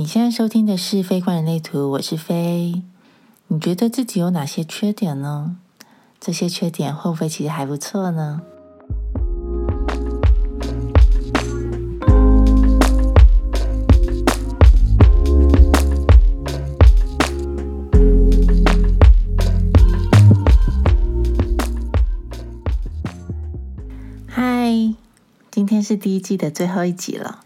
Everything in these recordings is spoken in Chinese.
你现在收听的是《非观人类图》，我是飞。你觉得自己有哪些缺点呢？这些缺点会不会其实还不错呢？嗨，今天是第一季的最后一集了。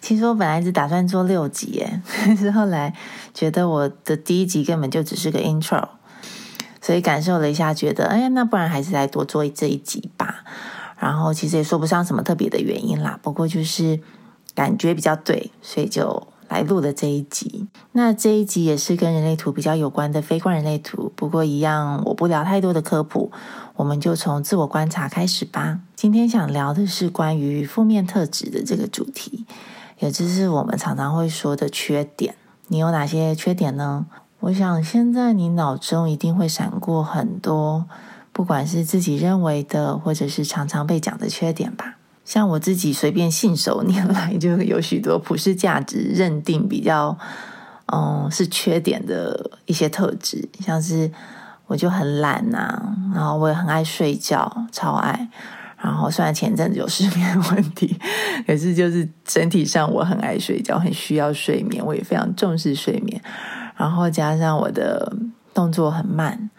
其实我本来是打算做六集耶，但 是后来觉得我的第一集根本就只是个 intro，所以感受了一下，觉得哎，那不然还是来多做这一集吧。然后其实也说不上什么特别的原因啦，不过就是感觉比较对，所以就来录了这一集。那这一集也是跟人类图比较有关的非观人类图，不过一样我不聊太多的科普，我们就从自我观察开始吧。今天想聊的是关于负面特质的这个主题。也就是我们常常会说的缺点，你有哪些缺点呢？我想现在你脑中一定会闪过很多，不管是自己认为的，或者是常常被讲的缺点吧。像我自己随便信手拈来，就有许多普世价值认定比较，嗯，是缺点的一些特质，像是我就很懒呐，然后我也很爱睡觉，超爱。然后虽然前阵子有失眠问题，可是就是整体上我很爱睡觉，很需要睡眠，我也非常重视睡眠。然后加上我的动作很慢，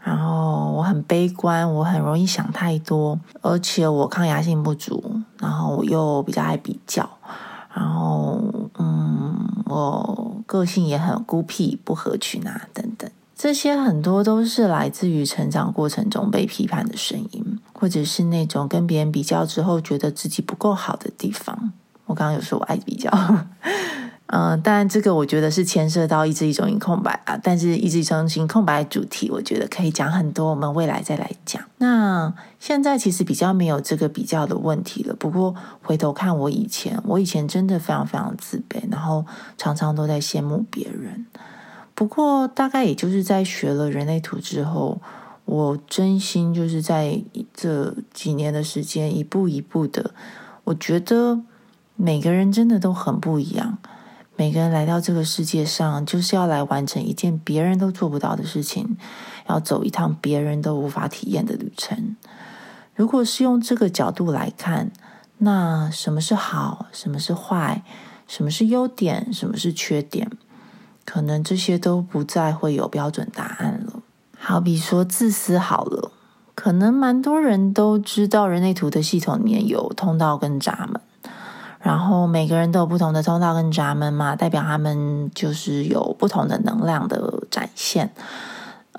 然后我很悲观，我很容易想太多，而且我抗压性不足，然后我又比较爱比较，然后嗯，我个性也很孤僻，不合群啊等等。这些很多都是来自于成长过程中被批判的声音，或者是那种跟别人比较之后觉得自己不够好的地方。我刚刚有说我爱比较，嗯，当然这个我觉得是牵涉到意志力中心空白啊。但是意志力中心空白主题，我觉得可以讲很多，我们未来再来讲。那现在其实比较没有这个比较的问题了。不过回头看我以前，我以前真的非常非常自卑，然后常常都在羡慕别人。不过，大概也就是在学了人类图之后，我真心就是在这几年的时间，一步一步的，我觉得每个人真的都很不一样。每个人来到这个世界上，就是要来完成一件别人都做不到的事情，要走一趟别人都无法体验的旅程。如果是用这个角度来看，那什么是好，什么是坏，什么是优点，什么是缺点？可能这些都不再会有标准答案了。好比说自私好了，可能蛮多人都知道人类图的系统里面有通道跟闸门，然后每个人都有不同的通道跟闸门嘛，代表他们就是有不同的能量的展现。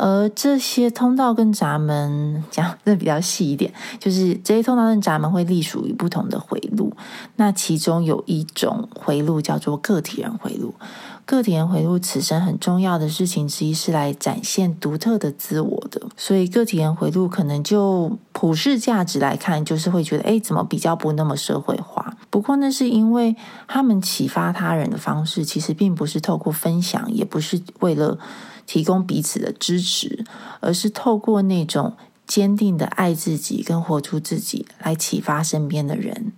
而这些通道跟闸门讲的比较细一点，就是这些通道跟闸门会隶属于不同的回路。那其中有一种回路叫做个体人回路。个体人回路此生很重要的事情之一是来展现独特的自我的，所以个体人回路可能就普世价值来看，就是会觉得，哎，怎么比较不那么社会化？不过那是因为他们启发他人的方式，其实并不是透过分享，也不是为了提供彼此的支持，而是透过那种坚定的爱自己跟活出自己，来启发身边的人。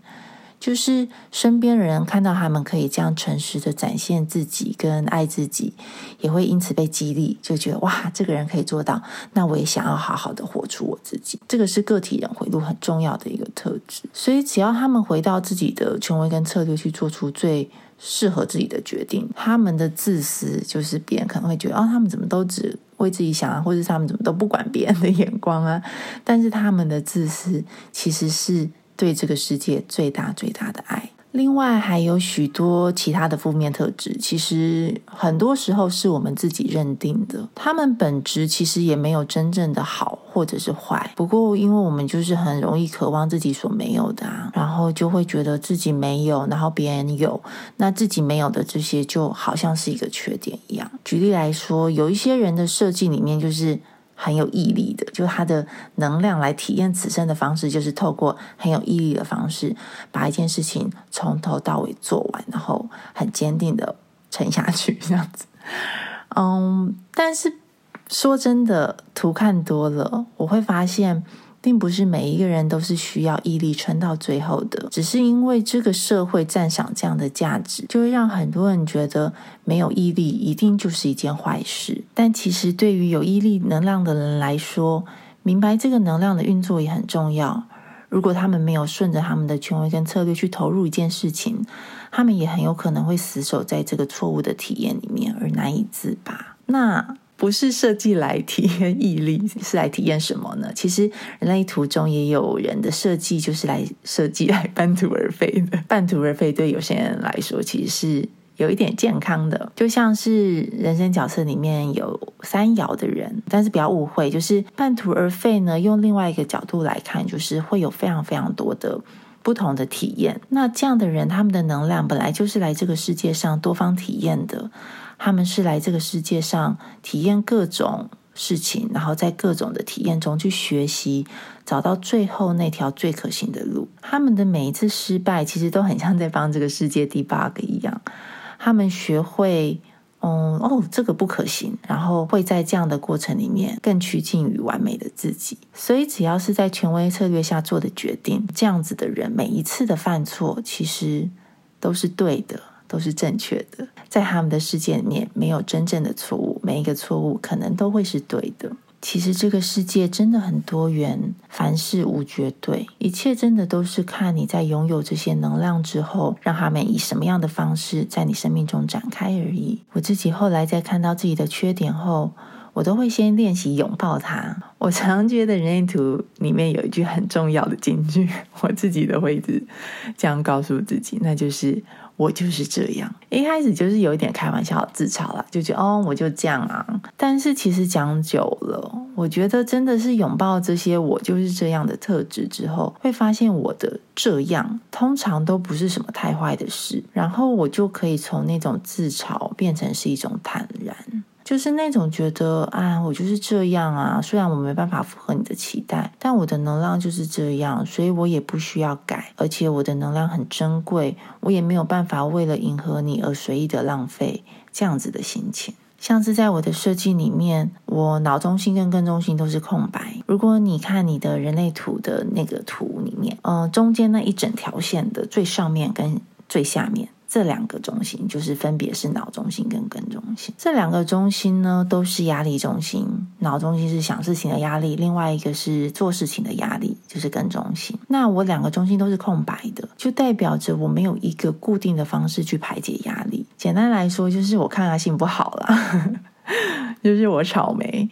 就是身边人看到他们可以这样诚实的展现自己跟爱自己，也会因此被激励，就觉得哇，这个人可以做到，那我也想要好好的活出我自己。这个是个体人回路很重要的一个特质。所以只要他们回到自己的权威跟策略去做出最适合自己的决定，他们的自私就是别人可能会觉得哦，他们怎么都只为自己想啊，或者是他们怎么都不管别人的眼光啊。但是他们的自私其实是。对这个世界最大最大的爱。另外还有许多其他的负面特质，其实很多时候是我们自己认定的。他们本质其实也没有真正的好或者是坏。不过，因为我们就是很容易渴望自己所没有的，啊，然后就会觉得自己没有，然后别人有，那自己没有的这些就好像是一个缺点一样。举例来说，有一些人的设计里面就是。很有毅力的，就他的能量来体验此生的方式，就是透过很有毅力的方式，把一件事情从头到尾做完，然后很坚定的沉下去，这样子。嗯，但是说真的，图看多了，我会发现，并不是每一个人都是需要毅力撑到最后的，只是因为这个社会赞赏这样的价值，就会让很多人觉得没有毅力一定就是一件坏事。但其实对于有毅力能量的人来说，明白这个能量的运作也很重要。如果他们没有顺着他们的权威跟策略去投入一件事情，他们也很有可能会死守在这个错误的体验里面而难以自拔。那。不是设计来体验毅力，是来体验什么呢？其实人类图中也有人的设计，就是来设计来半途而废的。半途而废对有些人来说，其实是有一点健康的。就像是人生角色里面有三爻的人，但是不要误会，就是半途而废呢。用另外一个角度来看，就是会有非常非常多的不同的体验。那这样的人，他们的能量本来就是来这个世界上多方体验的。他们是来这个世界上体验各种事情，然后在各种的体验中去学习，找到最后那条最可行的路。他们的每一次失败，其实都很像在帮这个世界 debug 一样。他们学会，嗯，哦，这个不可行，然后会在这样的过程里面更趋近于完美的自己。所以，只要是在权威策略下做的决定，这样子的人每一次的犯错，其实都是对的。都是正确的，在他们的世界里面没有真正的错误，每一个错误可能都会是对的。其实这个世界真的很多元，凡事无绝对，一切真的都是看你在拥有这些能量之后，让他们以什么样的方式在你生命中展开而已。我自己后来在看到自己的缺点后，我都会先练习拥抱它。我常觉得人类图里面有一句很重要的金句，我自己都会一直这样告诉自己，那就是。我就是这样，一开始就是有一点开玩笑、自嘲了，就觉得哦，我就这样啊。但是其实讲久了，我觉得真的是拥抱这些我就是这样的特质之后，会发现我的这样通常都不是什么太坏的事，然后我就可以从那种自嘲变成是一种坦。就是那种觉得啊，我就是这样啊。虽然我没办法符合你的期待，但我的能量就是这样，所以我也不需要改。而且我的能量很珍贵，我也没有办法为了迎合你而随意的浪费这样子的心情。像是在我的设计里面，我脑中心跟根中心都是空白。如果你看你的人类图的那个图里面，呃，中间那一整条线的最上面跟最下面。这两个中心就是分别是脑中心跟根中心。这两个中心呢，都是压力中心。脑中心是想事情的压力，另外一个是做事情的压力，就是根中心。那我两个中心都是空白的，就代表着我没有一个固定的方式去排解压力。简单来说，就是我抗压性不好了，就是我草莓。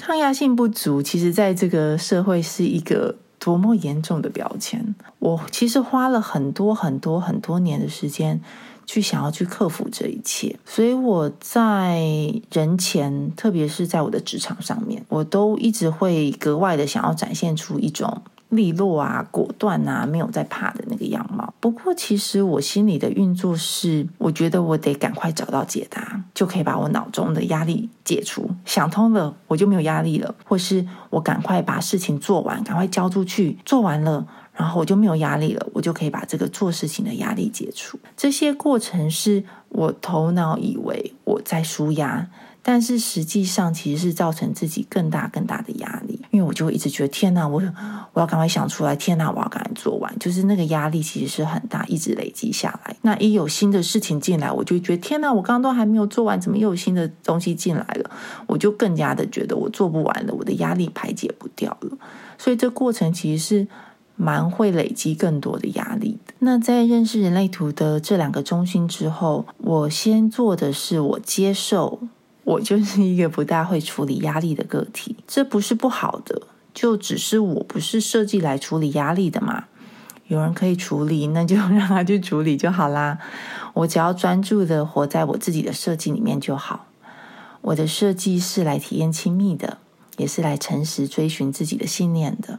抗压性不足，其实在这个社会是一个。多么严重的标签！我其实花了很多很多很多年的时间，去想要去克服这一切。所以我在人前，特别是在我的职场上面，我都一直会格外的想要展现出一种。利落啊，果断啊，没有在怕的那个样貌。不过，其实我心里的运作是，我觉得我得赶快找到解答，就可以把我脑中的压力解除。想通了，我就没有压力了；或是我赶快把事情做完，赶快交出去，做完了，然后我就没有压力了，我就可以把这个做事情的压力解除。这些过程是我头脑以为我在舒压。但是实际上，其实是造成自己更大更大的压力，因为我就会一直觉得天哪，我我要赶快想出来，天哪，我要赶快做完，就是那个压力其实是很大，一直累积下来。那一有新的事情进来，我就觉得天哪，我刚刚都还没有做完，怎么又有新的东西进来了？我就更加的觉得我做不完了，我的压力排解不掉了。所以这过程其实是蛮会累积更多的压力的。那在认识人类图的这两个中心之后，我先做的是我接受。我就是一个不大会处理压力的个体，这不是不好的，就只是我不是设计来处理压力的嘛。有人可以处理，那就 让他去处理就好啦。我只要专注的活在我自己的设计里面就好。我的设计是来体验亲密的，也是来诚实追寻自己的信念的。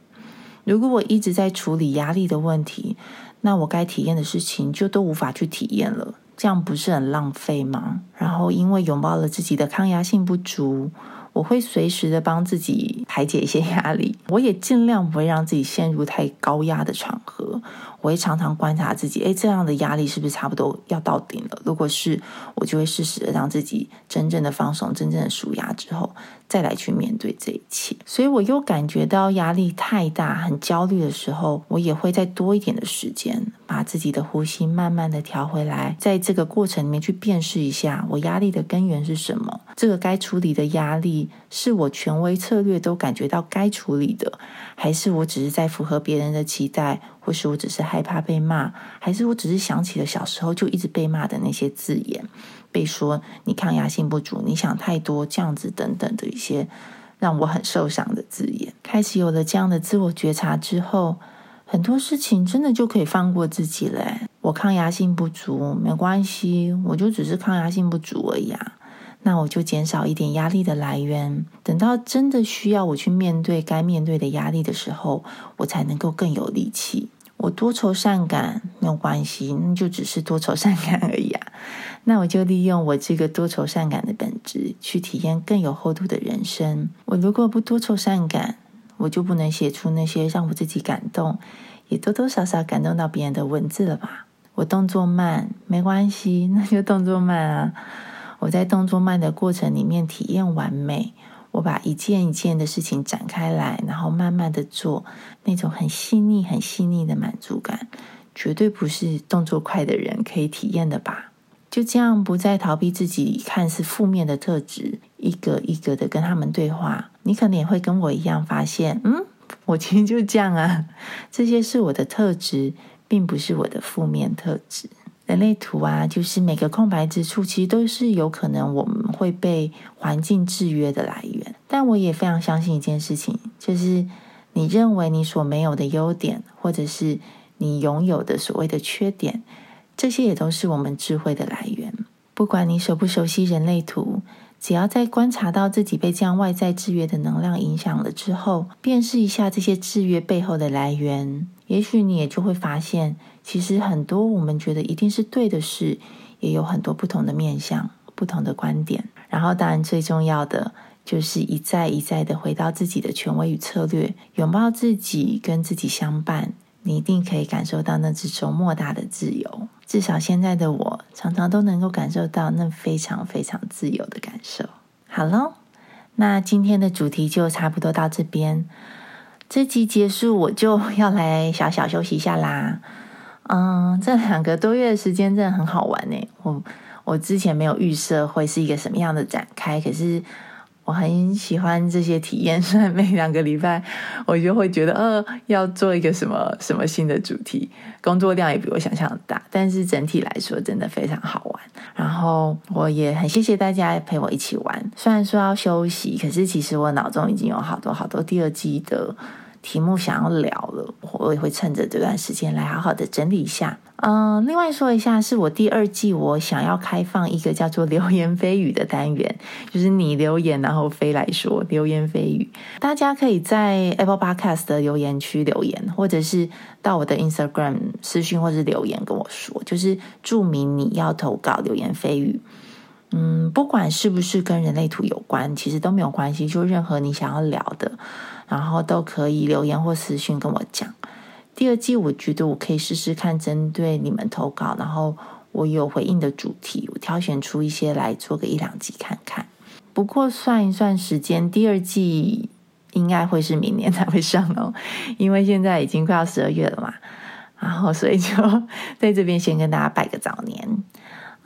如果我一直在处理压力的问题，那我该体验的事情就都无法去体验了。这样不是很浪费吗？然后因为拥抱了自己的抗压性不足，我会随时的帮自己排解一些压力。我也尽量不会让自己陷入太高压的场合。我会常常观察自己，诶，这样的压力是不是差不多要到顶了？如果是，我就会适时的让自己真正的放松，真正的舒压之后，再来去面对这一切。所以我又感觉到压力太大、很焦虑的时候，我也会再多一点的时间，把自己的呼吸慢慢的调回来，在这个过程里面去辨识一下，我压力的根源是什么？这个该处理的压力，是我权威策略都感觉到该处理的，还是我只是在符合别人的期待？或是我只是害怕被骂，还是我只是想起了小时候就一直被骂的那些字眼，被说你抗压性不足，你想太多，这样子等等的一些让我很受伤的字眼。开始有了这样的自我觉察之后，很多事情真的就可以放过自己了。我抗压性不足没关系，我就只是抗压性不足而已啊。那我就减少一点压力的来源，等到真的需要我去面对该面对的压力的时候，我才能够更有力气。我多愁善感没有关系，那就只是多愁善感而已啊。那我就利用我这个多愁善感的本质，去体验更有厚度的人生。我如果不多愁善感，我就不能写出那些让我自己感动，也多多少少感动到别人的文字了吧？我动作慢没关系，那就动作慢啊。我在动作慢的过程里面体验完美。我把一件一件的事情展开来，然后慢慢的做，那种很细腻、很细腻的满足感，绝对不是动作快的人可以体验的吧？就这样，不再逃避自己看似负面的特质，一个一个的跟他们对话。你可能也会跟我一样发现，嗯，我其实就这样啊，这些是我的特质，并不是我的负面特质。人类图啊，就是每个空白之处，其实都是有可能我们会被环境制约的来源。但我也非常相信一件事情，就是你认为你所没有的优点，或者是你拥有的所谓的缺点，这些也都是我们智慧的来源。不管你熟不熟悉人类图，只要在观察到自己被这样外在制约的能量影响了之后，辨识一下这些制约背后的来源，也许你也就会发现。其实很多我们觉得一定是对的事，也有很多不同的面向、不同的观点。然后，当然最重要的就是一再一再的回到自己的权威与策略，拥抱自己，跟自己相伴。你一定可以感受到那之中莫大的自由。至少现在的我，常常都能够感受到那非常非常自由的感受。好喽，那今天的主题就差不多到这边。这集结束，我就要来小小休息一下啦。嗯，这两个多月的时间真的很好玩呢。我我之前没有预设会是一个什么样的展开，可是我很喜欢这些体验。虽然每两个礼拜我就会觉得，呃，要做一个什么什么新的主题，工作量也比我想象的大，但是整体来说真的非常好玩。然后我也很谢谢大家陪我一起玩。虽然说要休息，可是其实我脑中已经有好多好多第二季的。题目想要聊了，我也会趁着这段时间来好好的整理一下。嗯，另外说一下，是我第二季我想要开放一个叫做“流言蜚语”的单元，就是你留言，然后飞来说流言蜚语。大家可以在 Apple Podcast 的留言区留言，或者是到我的 Instagram 私讯或是留言跟我说，就是注明你要投稿流言蜚语。嗯，不管是不是跟人类图有关，其实都没有关系，就任何你想要聊的。然后都可以留言或私讯跟我讲。第二季我觉得我可以试试看，针对你们投稿，然后我有回应的主题，我挑选出一些来做个一两集看看。不过算一算时间，第二季应该会是明年才会上哦，因为现在已经快要十二月了嘛。然后所以就 在这边先跟大家拜个早年。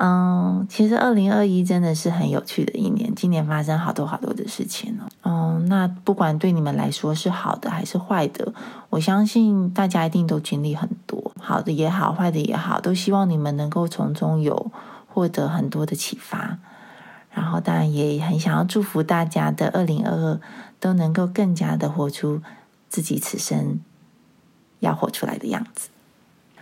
嗯，其实二零二一真的是很有趣的一年，今年发生好多好多的事情哦。嗯，那不管对你们来说是好的还是坏的，我相信大家一定都经历很多，好的也好，坏的也好，都希望你们能够从中有获得很多的启发。然后当然也很想要祝福大家的二零二二都能够更加的活出自己此生要活出来的样子。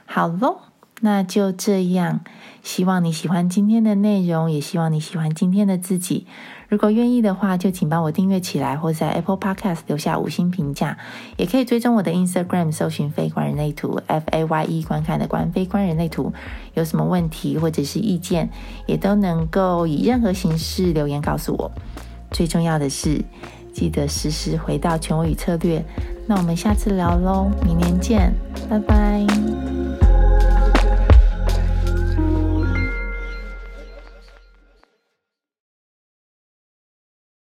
好喽。那就这样，希望你喜欢今天的内容，也希望你喜欢今天的自己。如果愿意的话，就请帮我订阅起来，或在 Apple Podcast 留下五星评价。也可以追踪我的 Instagram，搜寻“非观人类图 ”（F A Y E），观看的观非观人类图。有什么问题或者是意见，也都能够以任何形式留言告诉我。最重要的是，记得时时回到权威与策略。那我们下次聊喽，明年见，拜拜。